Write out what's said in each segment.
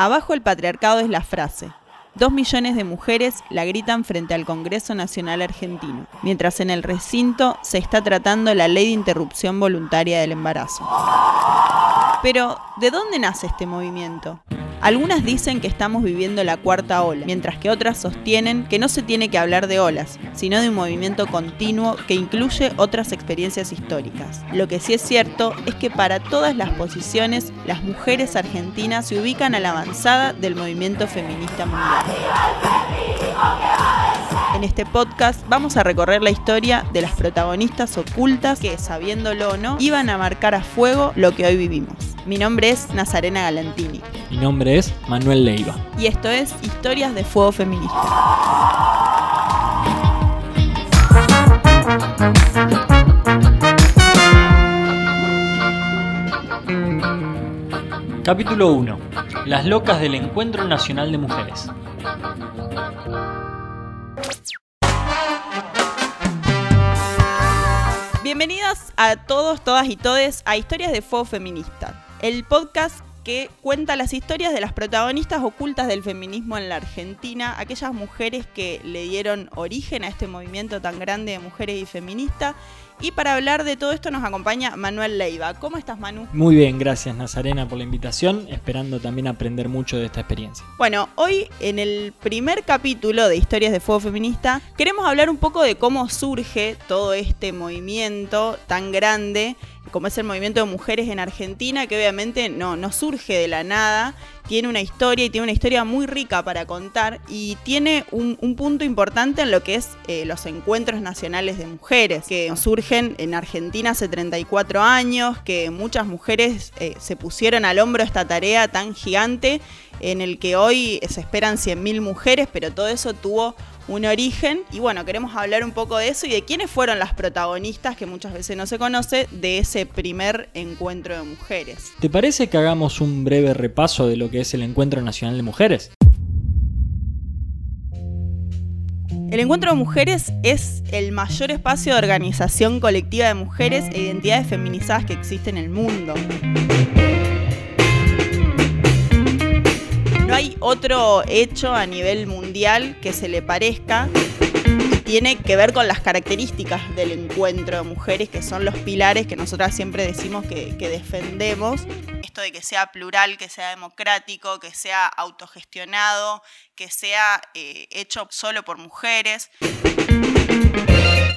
Abajo el patriarcado es la frase. Dos millones de mujeres la gritan frente al Congreso Nacional Argentino, mientras en el recinto se está tratando la ley de interrupción voluntaria del embarazo. Pero, ¿de dónde nace este movimiento? Algunas dicen que estamos viviendo la cuarta ola, mientras que otras sostienen que no se tiene que hablar de olas, sino de un movimiento continuo que incluye otras experiencias históricas. Lo que sí es cierto es que para todas las posiciones, las mujeres argentinas se ubican a la avanzada del movimiento feminista mundial. En este podcast vamos a recorrer la historia de las protagonistas ocultas que, sabiéndolo o no, iban a marcar a fuego lo que hoy vivimos. Mi nombre es Nazarena Galantini. Mi nombre es Manuel Leiva. Y esto es Historias de Fuego Feminista. Capítulo 1. Las locas del Encuentro Nacional de Mujeres. Bienvenidas a todos, todas y todes a Historias de Fuego Feminista, el podcast que cuenta las historias de las protagonistas ocultas del feminismo en la Argentina, aquellas mujeres que le dieron origen a este movimiento tan grande de mujeres y feministas. Y para hablar de todo esto nos acompaña Manuel Leiva. ¿Cómo estás, Manu? Muy bien, gracias Nazarena por la invitación, esperando también aprender mucho de esta experiencia. Bueno, hoy en el primer capítulo de Historias de Fuego Feminista queremos hablar un poco de cómo surge todo este movimiento tan grande como es el movimiento de mujeres en Argentina, que obviamente no, no surge de la nada, tiene una historia y tiene una historia muy rica para contar y tiene un, punto importante en lo que es eh, los encuentros nacionales de mujeres, que surgen en Argentina hace 34 años, que muchas mujeres eh, se pusieron al hombro esta tarea tan gigante en el que hoy se esperan 100.000 mujeres, pero todo eso tuvo un origen. Y bueno, queremos hablar un poco de eso y de quiénes fueron las protagonistas, que muchas veces no se conoce, de ese primer encuentro de mujeres. ¿Te parece que hagamos un breve repaso de lo que es el Encuentro Nacional de Mujeres? El Encuentro de Mujeres es el mayor espacio de organización colectiva de mujeres e identidades feminizadas que existe en el mundo. Otro hecho a nivel mundial que se le parezca tiene que ver con las características del encuentro de mujeres, que son los pilares que nosotras siempre decimos que, defendemos. Esto de que sea plural, que sea democrático, que sea autogestionado, que sea eh, hecho solo por mujeres.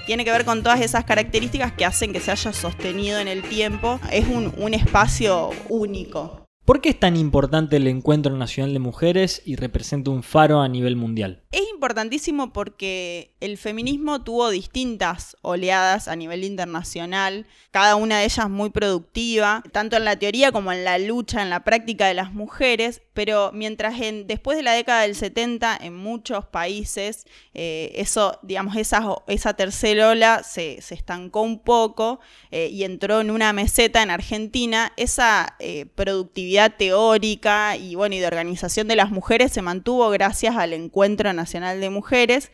Tiene que ver con todas esas características que hacen que se haya sostenido en el tiempo. Es un, un espacio único. ¿Por qué es tan importante el Encuentro Nacional de Mujeres y representa un faro a nivel mundial? Es importantísimo porque el feminismo tuvo distintas oleadas a nivel internacional, cada una de ellas muy productiva, tanto en la teoría como en la lucha, en la práctica de las mujeres, pero mientras en, después de la década del 70 en muchos países eh, eso, digamos, esa, esa tercera ola se, estancó un poco eh, y entró en una meseta en Argentina, esa eh, productividad teórica y, bueno, y de organización de las mujeres se mantuvo gracias al Encuentro Nacional de Mujeres,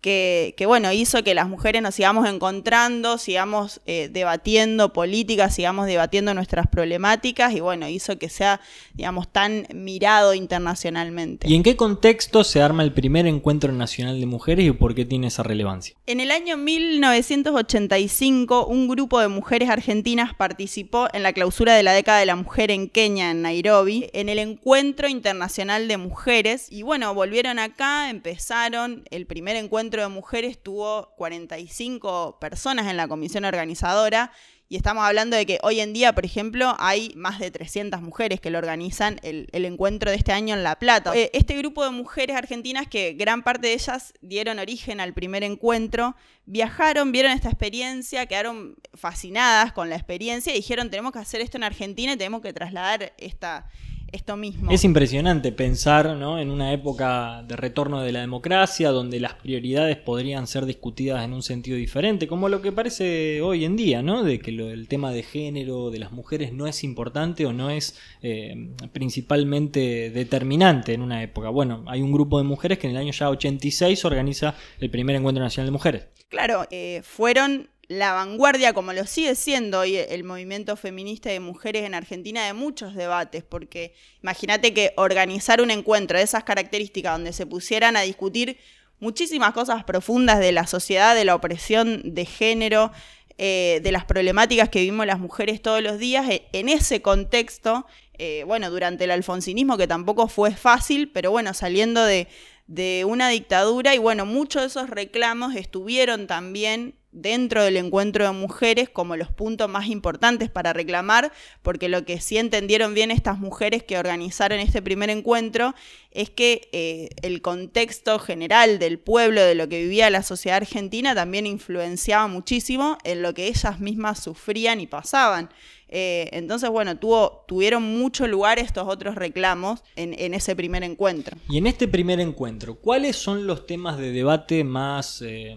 que, bueno, hizo que las mujeres nos sigamos encontrando, sigamos eh, debatiendo políticas, sigamos debatiendo nuestras problemáticas y bueno, hizo que sea, digamos, tan mirado internacionalmente. ¿Y en qué contexto se arma el primer encuentro nacional de mujeres y por qué tiene esa relevancia? En el año 1985, un grupo de mujeres argentinas participó en la clausura de la década de la mujer en Kenia, en Nairobi, en el encuentro internacional de mujeres y bueno, volvieron acá, empezaron el primer encuentro de mujeres tuvo 45 personas en la comisión organizadora y estamos hablando de que hoy en día, por ejemplo, hay más de 300 mujeres que lo organizan el, encuentro de este año en La Plata. Eh, este grupo de mujeres argentinas, que gran parte de ellas dieron origen al primer encuentro, viajaron, vieron esta experiencia, quedaron fascinadas con la experiencia y dijeron, tenemos que hacer esto en Argentina y tenemos que trasladar esta esto mismo. Es impresionante pensar ¿no? en una época de retorno de la democracia, donde las prioridades podrían ser discutidas en un sentido diferente, como lo que parece hoy en día, ¿no? de que el tema de género de las mujeres no es importante o no es eh, principalmente determinante en una época. Bueno, hay un grupo de mujeres que en el año ya 86 organiza el primer encuentro nacional de mujeres. Claro, eh, fueron la vanguardia, como lo sigue siendo hoy el movimiento feminista de mujeres en Argentina, de muchos debates, porque imagínate que organizar un encuentro de esas características donde se pusieran a discutir muchísimas cosas profundas de la sociedad, de la opresión de género, eh, de las problemáticas que vivimos las mujeres todos los días, e, en ese contexto, eh, bueno, durante el alfonsinismo, que tampoco fue fácil, pero bueno, saliendo de, de una dictadura, y bueno, muchos de esos reclamos estuvieron también dentro del encuentro de mujeres como los puntos más importantes para reclamar, porque lo que sí entendieron bien estas mujeres que organizaron este primer encuentro es que eh, el contexto general del pueblo, de lo que vivía la sociedad argentina, también influenciaba muchísimo en lo que ellas mismas sufrían y pasaban. Eh, entonces, bueno, tuvieron mucho lugar estos otros reclamos en, ese primer encuentro. Y en este primer encuentro, ¿cuáles son los temas de debate más... Eh,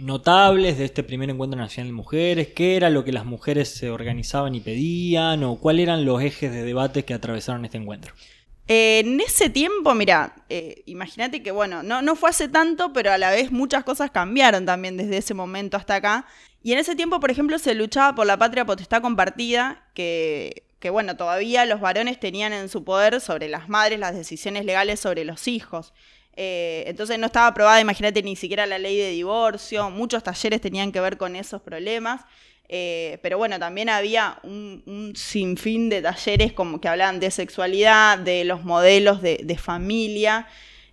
notables de este primer encuentro nacional de mujeres? ¿Qué era lo que las mujeres se organizaban y pedían? ¿O cuáles eran los ejes de debate que atravesaron este encuentro? Eh, en ese tiempo, mira, eh, imagínate que, bueno, no, no fue hace tanto, pero a la vez muchas cosas cambiaron también desde ese momento hasta acá. Y en ese tiempo, por ejemplo, se luchaba por la patria potestad compartida, que, que, bueno, todavía los varones tenían en su poder sobre las madres las decisiones legales sobre los hijos. Eh, entonces no estaba aprobada, imagínate, ni siquiera la ley de divorcio, muchos talleres tenían que ver con esos problemas. Eh, pero bueno, también había un, sinfín de talleres como que hablaban de sexualidad, de los modelos de familia.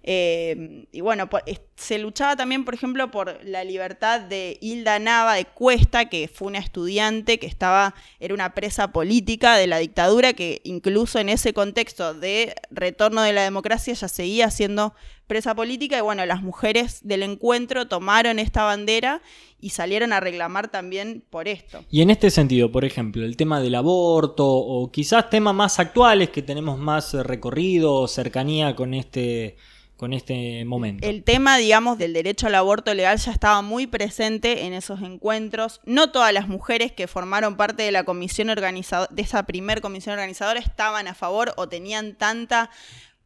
Eh, y bueno, se luchaba también, por ejemplo, por la libertad de Hilda Nava de Cuesta, que fue una estudiante que estaba, era una presa política de la dictadura, que incluso en ese contexto de retorno de la democracia ya seguía siendo presa política. Y bueno, las mujeres del encuentro tomaron esta bandera y salieron a reclamar también por esto. Y en este sentido, por ejemplo, el tema del aborto o quizás temas más actuales que tenemos más recorrido o cercanía con este con este momento. El tema, digamos, del derecho al aborto legal ya estaba muy presente en esos encuentros. No todas las mujeres que formaron parte de la comisión organizadora, de esa primer comisión organizadora, estaban a favor o tenían tanta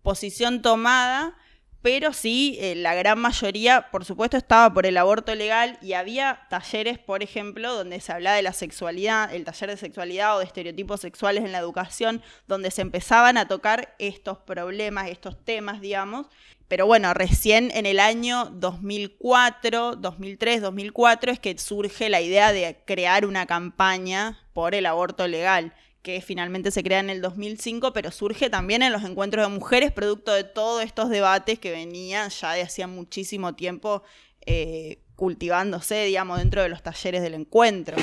posición tomada, pero sí, eh, la gran mayoría, por supuesto, estaba por el aborto legal y había talleres, por ejemplo, donde se hablaba de la sexualidad, el taller de sexualidad o de estereotipos sexuales en la educación, donde se empezaban a tocar estos problemas, estos temas, digamos, pero bueno, recién en el año 2004, 2003, 2004 es que surge la idea de crear una campaña por el aborto legal, que finalmente se crea en el 2005, pero surge también en los encuentros de mujeres, producto de todos estos debates que venían ya de hacía muchísimo tiempo eh, cultivándose, digamos, dentro de los talleres del encuentro.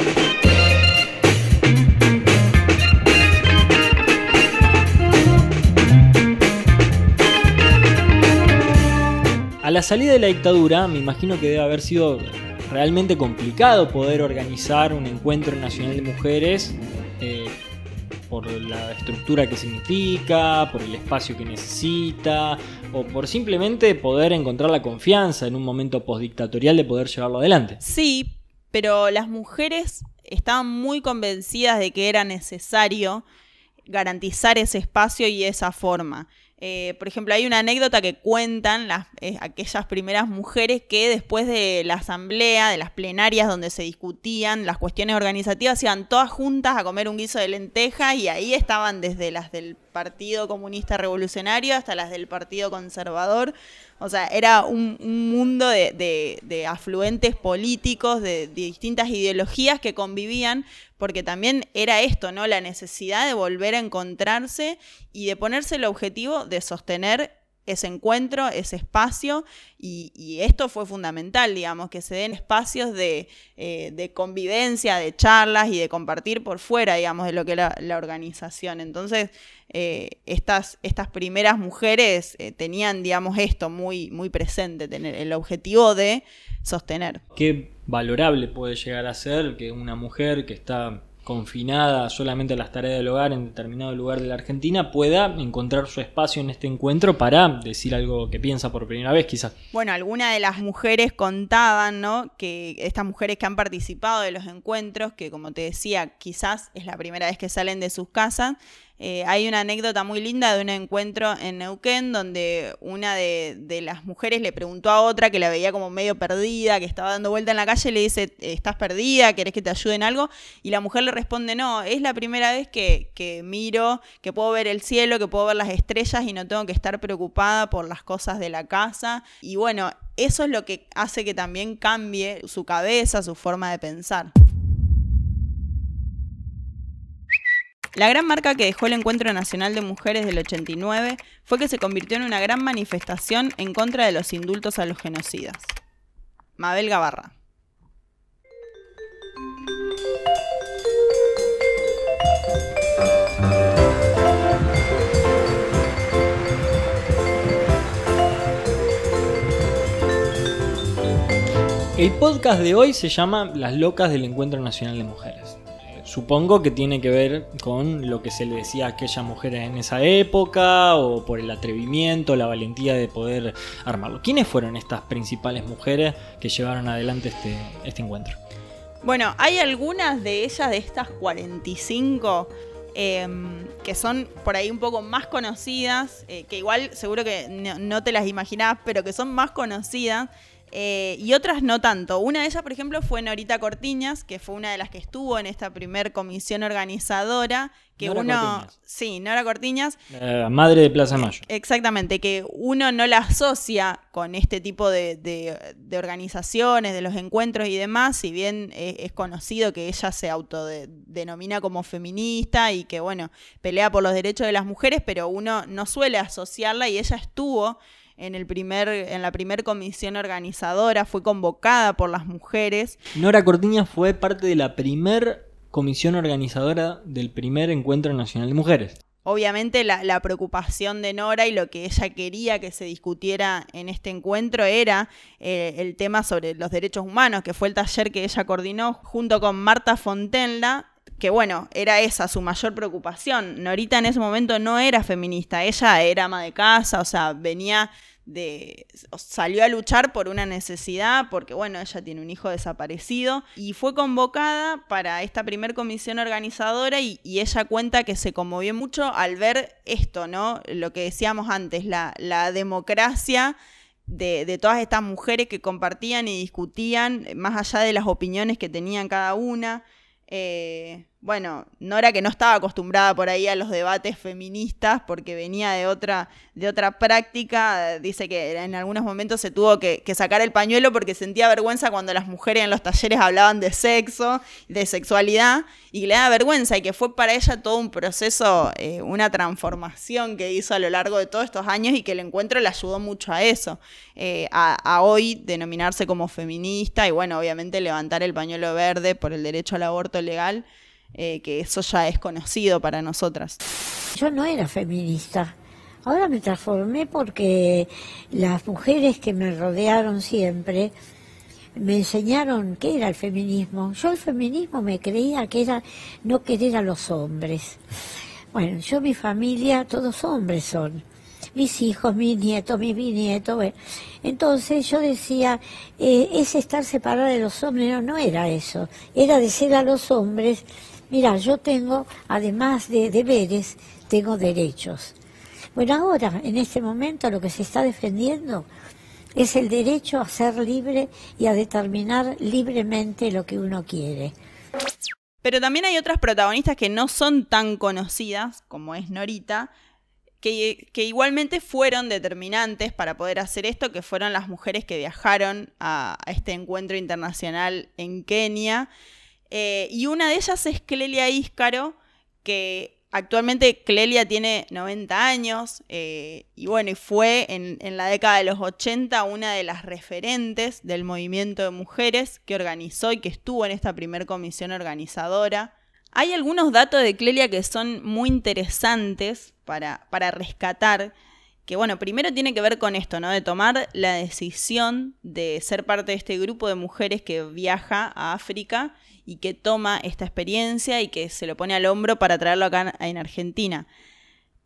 La salida de la dictadura, me imagino que debe haber sido realmente complicado poder organizar un encuentro nacional de mujeres eh, por la estructura que significa, por el espacio que necesita, o por simplemente poder encontrar la confianza en un momento postdictatorial de poder llevarlo adelante. Sí, pero las mujeres estaban muy convencidas de que era necesario garantizar ese espacio y esa forma. Eh, por ejemplo, hay una anécdota que cuentan las, eh, aquellas primeras mujeres que después de la asamblea, de las plenarias donde se discutían las cuestiones organizativas, iban todas juntas a comer un guiso de lenteja y ahí estaban desde las del Partido Comunista Revolucionario hasta las del Partido Conservador. O sea, era un, mundo de, afluentes políticos, de, distintas ideologías que convivían, porque también era esto, ¿no? La necesidad de volver a encontrarse y de ponerse el objetivo de sostener ese encuentro, ese espacio, y, esto fue fundamental, digamos, que se den espacios de, eh, convivencia, de charlas y de compartir por fuera, digamos, de lo que era la organización. Entonces, eh, estas, estas primeras mujeres eh, tenían, digamos, esto muy, muy presente, tener el objetivo de sostener. Qué valorable puede llegar a ser que una mujer que está confinada solamente a las tareas del hogar en determinado lugar de la Argentina pueda encontrar su espacio en este encuentro para decir algo que piensa por primera vez quizás. Bueno, algunas de las mujeres contaban, ¿no? Que estas mujeres que han participado de los encuentros, que como te decía, quizás es la primera vez que salen de sus casas, Eh, hay una anécdota muy linda de un encuentro en Neuquén donde una de, las mujeres le preguntó a otra que la veía como medio perdida, que estaba dando vuelta en la calle, le dice, ¿estás perdida? ¿Querés que te ayude en algo? Y la mujer le responde, no, es la primera vez que, que miro, que puedo ver el cielo, que puedo ver las estrellas y no tengo que estar preocupada por las cosas de la casa. Y bueno, eso es lo que hace que también cambie su cabeza, su forma de pensar. La gran marca que dejó el Encuentro Nacional de Mujeres del 89 fue que se convirtió en una gran manifestación en contra de los indultos a los genocidas. Mabel Gavarra. El podcast de hoy se llama Las locas del Encuentro Nacional de Mujeres. Supongo que tiene que ver con lo que se le decía a aquellas mujeres en esa época o por el atrevimiento, la valentía de poder armarlo. ¿Quiénes fueron estas principales mujeres que llevaron adelante este, este encuentro? Bueno, hay algunas de ellas, de estas 45, em, que son por ahí un poco más conocidas, eh, que igual seguro que no, te las imaginás, pero que son más conocidas eh, y otras no tanto. Una de ellas, por ejemplo, fue Norita Cortiñas, que fue una de las que estuvo en esta primer comisión organizadora. Que Nora uno. Cortiñas. Sí, Nora Cortiñas. madre de Plaza Mayo. Exactamente, que uno no la asocia con este tipo de, organizaciones, de los encuentros y demás, si bien es, conocido que ella se autodenomina como feminista y que, bueno, pelea por los derechos de las mujeres, pero uno no suele asociarla y ella estuvo en, el primer, en la primera comisión organizadora, fue convocada por las mujeres. Nora Cortiñas fue parte de la primer comisión organizadora del primer encuentro nacional de mujeres. Obviamente la, preocupación de Nora y lo que ella quería que se discutiera en este encuentro era eh, el tema sobre los derechos humanos, que fue el taller que ella coordinó junto con Marta Fontenla, que bueno, era esa su mayor preocupación. Norita en ese momento no era feminista, ella era ama de casa, o sea, venía de salió a luchar por una necesidad porque bueno ella tiene un hijo desaparecido y fue convocada para esta primer comisión organizadora y, ella cuenta que se conmovió mucho al ver esto no lo que decíamos antes la, la democracia de, de, todas estas mujeres que compartían y discutían más allá de las opiniones que tenían cada una eh, bueno, Nora que no estaba acostumbrada por ahí a los debates feministas porque venía de otra, de otra práctica, dice que en algunos momentos se tuvo que, sacar el pañuelo porque sentía vergüenza cuando las mujeres en los talleres hablaban de sexo, de sexualidad, y le da vergüenza y que fue para ella todo un proceso, eh, una transformación que hizo a lo largo de todos estos años y que el encuentro le ayudó mucho a eso, eh, a hoy denominarse como feminista y bueno, obviamente levantar el pañuelo verde por el derecho al aborto legal. Eh, que eso ya es conocido para nosotras. Yo no era feminista. Ahora me transformé porque las mujeres que me rodearon siempre me enseñaron qué era el feminismo. Yo el feminismo me creía que era no querer a los hombres. Bueno, yo mi familia, todos hombres son. Mis hijos, mis nietos, mis bisnietos. Entonces yo decía, eh, es estar separada de los hombres. No, no era eso. Era decir a los hombres Mira, yo tengo, además de deberes, tengo derechos. Bueno, ahora, en este momento, lo que se está defendiendo es el derecho a ser libre y a determinar libremente lo que uno quiere. Pero también hay otras protagonistas que no son tan conocidas, como es Norita, que, igualmente fueron determinantes para poder hacer esto, que fueron las mujeres que viajaron a este encuentro internacional en Kenia eh, y una de ellas es Clelia Íscaro, que actualmente Clelia tiene 90 años eh, y bueno, fue en, la década de los 80 una de las referentes del movimiento de mujeres que organizó y que estuvo en esta primer comisión organizadora. Hay algunos datos de Clelia que son muy interesantes para rescatar que bueno, primero tiene que ver con esto, ¿no? De tomar la decisión de ser parte de este grupo de mujeres que viaja a África y que toma esta experiencia y que se lo pone al hombro para traerlo acá en Argentina.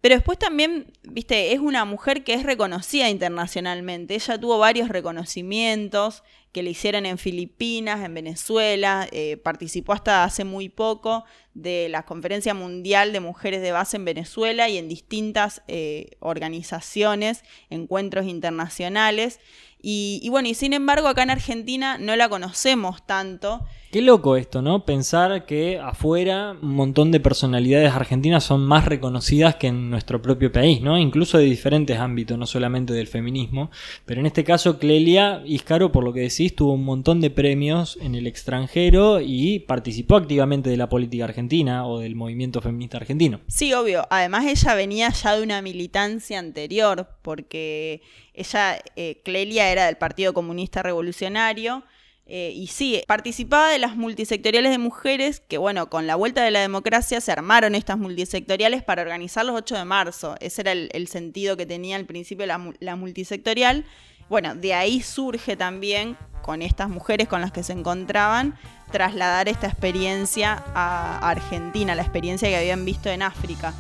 Pero después también, viste, es una mujer que es reconocida internacionalmente. Ella tuvo varios reconocimientos que le hicieron en Filipinas, en Venezuela, eh, participó hasta hace muy poco de la Conferencia Mundial de Mujeres de Base en Venezuela y en distintas eh, organizaciones, encuentros internacionales. Y, bueno, y sin embargo acá en Argentina no la conocemos tanto. Qué loco esto, ¿no? Pensar que afuera un montón de personalidades argentinas son más reconocidas que en nuestro propio país, ¿no? Incluso de diferentes ámbitos, no solamente del feminismo. Pero en este caso, Clelia Iscaro, por lo que decís, tuvo un montón de premios en el extranjero y participó activamente de la política argentina o del movimiento feminista argentino. Sí, obvio. Además, ella venía ya de una militancia anterior, porque ella, eh, Clelia, era del Partido Comunista Revolucionario. Eh, y sí, participaba de las multisectoriales de mujeres, que bueno, con la vuelta de la democracia se armaron estas multisectoriales para organizar los 8 de marzo. Ese era el, sentido que tenía al principio la, multisectorial. Bueno, de ahí surge también, con estas mujeres con las que se encontraban, trasladar esta experiencia a Argentina, la experiencia que habían visto en África.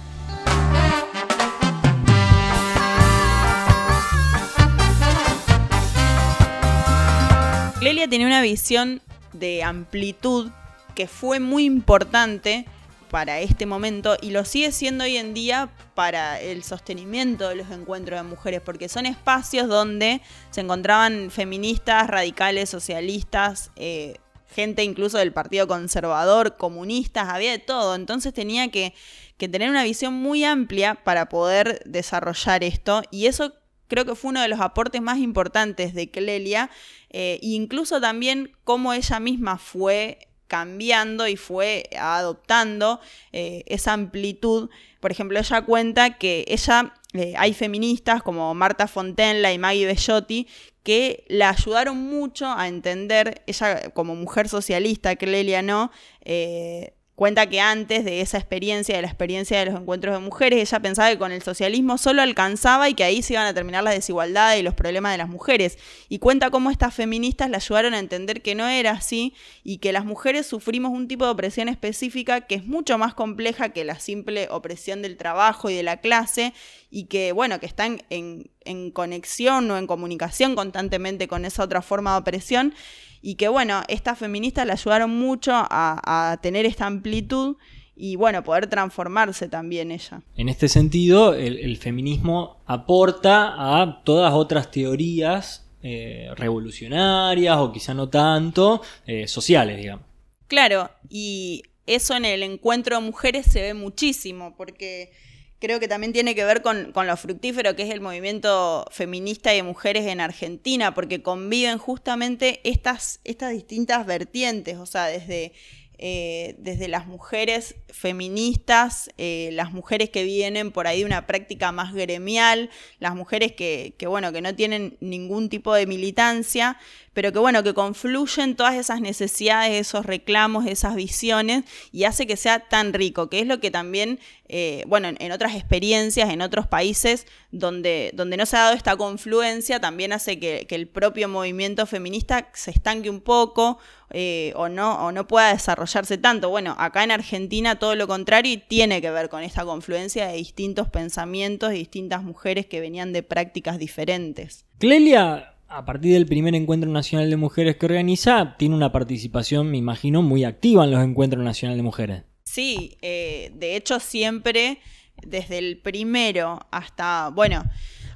Clelia tenía una visión de amplitud que fue muy importante para este momento y lo sigue siendo hoy en día para el sostenimiento de los encuentros de mujeres, porque son espacios donde se encontraban feministas, radicales, socialistas, eh, gente incluso del Partido Conservador, comunistas, había de todo. Entonces tenía que, que tener una visión muy amplia para poder desarrollar esto y eso creo que fue uno de los aportes más importantes de Clelia, eh, incluso también cómo ella misma fue cambiando y fue adoptando eh, esa amplitud. Por ejemplo, ella cuenta que ella, eh, hay feministas como Marta Fontenla y Maggie Bellotti que la ayudaron mucho a entender, ella como mujer socialista, Clelia no, Cuenta que antes de esa experiencia, de la experiencia de los encuentros de mujeres, ella pensaba que con el socialismo solo alcanzaba y que ahí se iban a terminar las desigualdades y los problemas de las mujeres. Y cuenta cómo estas feministas la ayudaron a entender que no era así y que las mujeres sufrimos un tipo de opresión específica que es mucho más compleja que la simple opresión del trabajo y de la clase y que, bueno, que están en, en conexión o en comunicación constantemente con esa otra forma de opresión y que bueno, estas feministas le ayudaron mucho a, tener esta amplitud y bueno, poder transformarse también ella. En este sentido, el, feminismo aporta a todas otras teorías eh, revolucionarias o quizá no tanto, eh, sociales, digamos. Claro, y eso en el encuentro de mujeres se ve muchísimo, porque creo que también tiene que ver con, lo fructífero que es el movimiento feminista y de mujeres en Argentina, porque conviven justamente estas, estas distintas vertientes, o sea, desde eh, desde las mujeres feministas, eh, las mujeres que vienen por ahí de una práctica más gremial, las mujeres que, bueno, que no tienen ningún tipo de militancia, pero que bueno, que confluyen todas esas necesidades, esos reclamos, esas visiones, y hace que sea tan rico, que es lo que también, eh, bueno, en, otras experiencias, en otros países donde, donde no se ha dado esta confluencia, también hace que, el propio movimiento feminista se estanque un poco eh, o, no, o no pueda desarrollarse tanto. Bueno, acá en Argentina todo lo contrario y tiene que ver con esta confluencia de distintos pensamientos, de distintas mujeres que venían de prácticas diferentes. Clelia, a partir del primer encuentro nacional de mujeres que organiza, tiene una participación, me imagino, muy activa en los encuentros nacionales de mujeres. Sí, eh, de hecho siempre, desde el primero hasta, bueno,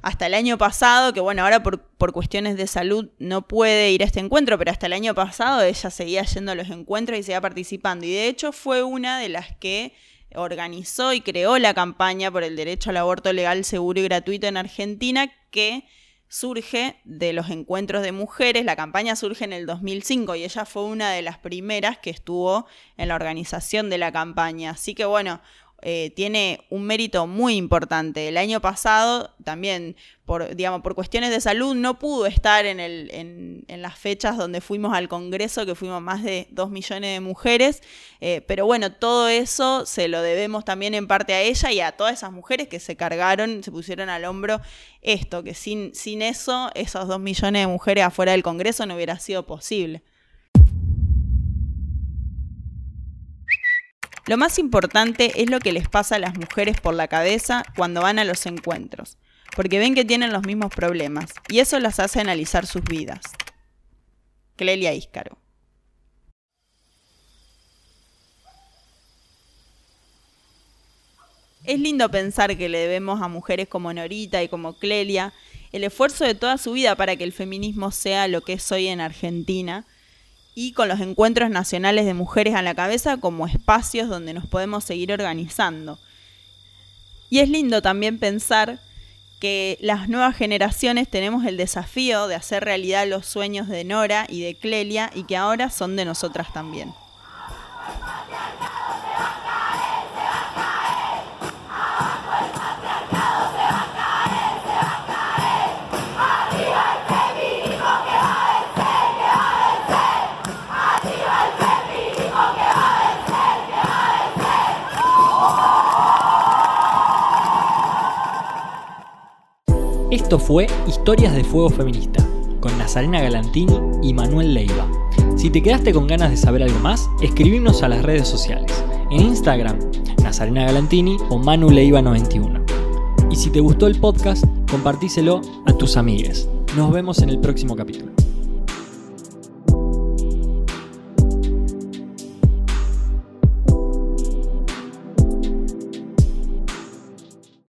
hasta el año pasado, que bueno, ahora por, cuestiones de salud no puede ir a este encuentro, pero hasta el año pasado ella seguía yendo a los encuentros y seguía participando. Y de hecho fue una de las que organizó y creó la campaña por el derecho al aborto legal, seguro y gratuito en Argentina, que surge de los encuentros de mujeres. La campaña surge en el 2005 y ella fue una de las primeras que estuvo en la organización de la campaña. Así que bueno, eh, tiene un mérito muy importante. El año pasado también, por, digamos, por cuestiones de salud, no pudo estar en, el, en, las fechas donde fuimos al Congreso, que fuimos más de dos millones de mujeres. Eh, pero bueno, todo eso se lo debemos también en parte a ella y a todas esas mujeres que se cargaron, se pusieron al hombro esto, que sin, sin eso, esos dos millones de mujeres afuera del Congreso no hubiera sido posible. Lo más importante es lo que les pasa a las mujeres por la cabeza cuando van a los encuentros, porque ven que tienen los mismos problemas y eso las hace analizar sus vidas. Clelia Íscaro. Es lindo pensar que le debemos a mujeres como Norita y como Clelia el esfuerzo de toda su vida para que el feminismo sea lo que es hoy en Argentina y con los encuentros nacionales de mujeres a la cabeza como espacios donde nos podemos seguir organizando. Y es lindo también pensar que las nuevas generaciones tenemos el desafío de hacer realidad los sueños de Nora y de Clelia y que ahora son de nosotras también. Esto fue Historias de Fuego Feminista, con Nazarena Galantini y Manuel Leiva. Si te quedaste con ganas de saber algo más, escribimos a las redes sociales. En Instagram, Nazarena Galantini o Manu Leiva 91. Y si te gustó el podcast, compartíselo a tus amigues. Nos vemos en el próximo capítulo.